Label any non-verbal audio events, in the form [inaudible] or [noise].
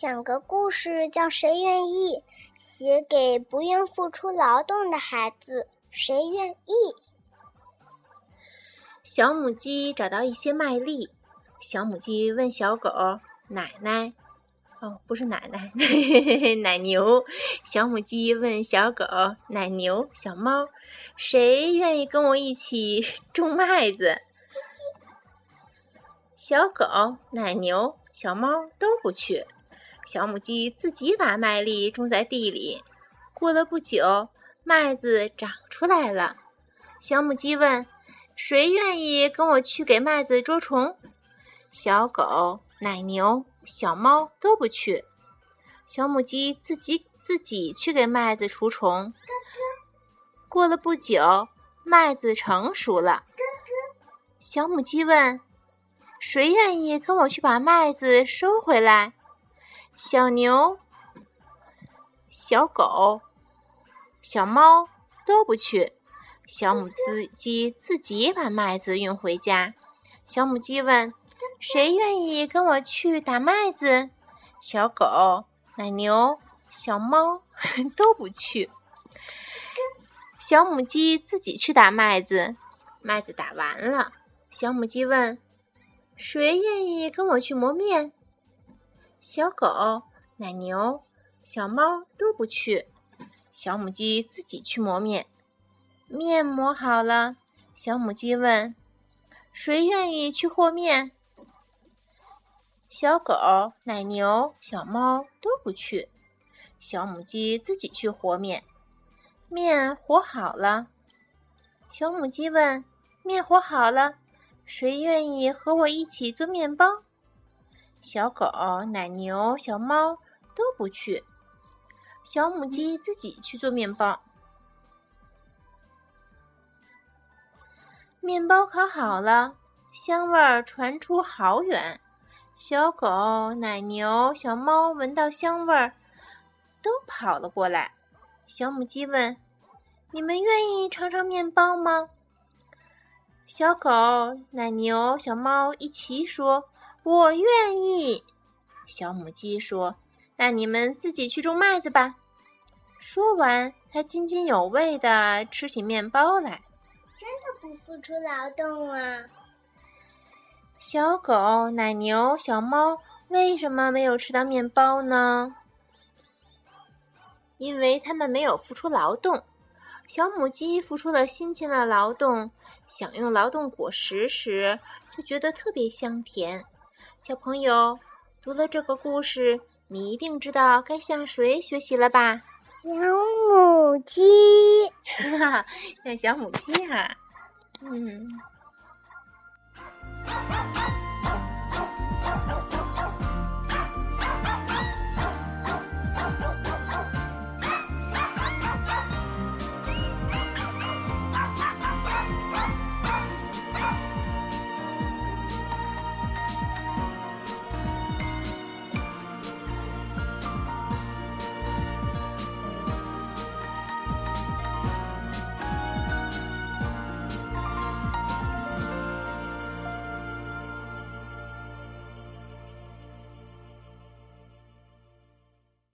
讲个故事，叫《谁愿意》，写给不愿付出劳动的孩子。谁愿意？小母鸡找到一些麦粒，小母鸡问小狗：“奶奶，哦，不是奶奶，[laughs] 奶牛。”小母鸡问小狗：“奶牛，小猫，谁愿意跟我一起种麦子？”小狗、奶牛、小猫都不去。小母鸡自己把麦粒种在地里。过了不久，麦子长出来了。小母鸡问：“谁愿意跟我去给麦子捉虫？”小狗、奶牛、小猫都不去。小母鸡自己自己去给麦子除虫。过了不久，麦子成熟了。小母鸡问：“谁愿意跟我去把麦子收回来？”小牛、小狗、小猫都不去。小母鸡自己把麦子运回家。小母鸡问：“谁愿意跟我去打麦子？”小狗、奶牛、小猫 [laughs] 都不去。小母鸡自己去打麦子。麦子打完了，小母鸡问：“谁愿意跟我去磨面？”小狗、奶牛、小猫都不去，小母鸡自己去磨面。面磨好了，小母鸡问：“谁愿意去和面？”小狗、奶牛、小猫都不去，小母鸡自己去和面。面和好了，小母鸡问：“面和好了，谁愿意和我一起做面包？”小狗、奶牛、小猫都不去，小母鸡自己去做面包。面包烤好了，香味儿传出好远。小狗、奶牛、小猫闻到香味儿，都跑了过来。小母鸡问：“你们愿意尝尝面包吗？”小狗、奶牛、小猫一齐说。我愿意，小母鸡说：“那你们自己去种麦子吧。”说完，它津津有味地吃起面包来。真的不付出劳动啊！小狗、奶牛、小猫为什么没有吃到面包呢？因为它们没有付出劳动。小母鸡付出了辛勤的劳动，享用劳动果实时，就觉得特别香甜。小朋友，读了这个故事，你一定知道该向谁学习了吧？小母鸡，哈哈，[laughs] 向小母鸡哈，嗯。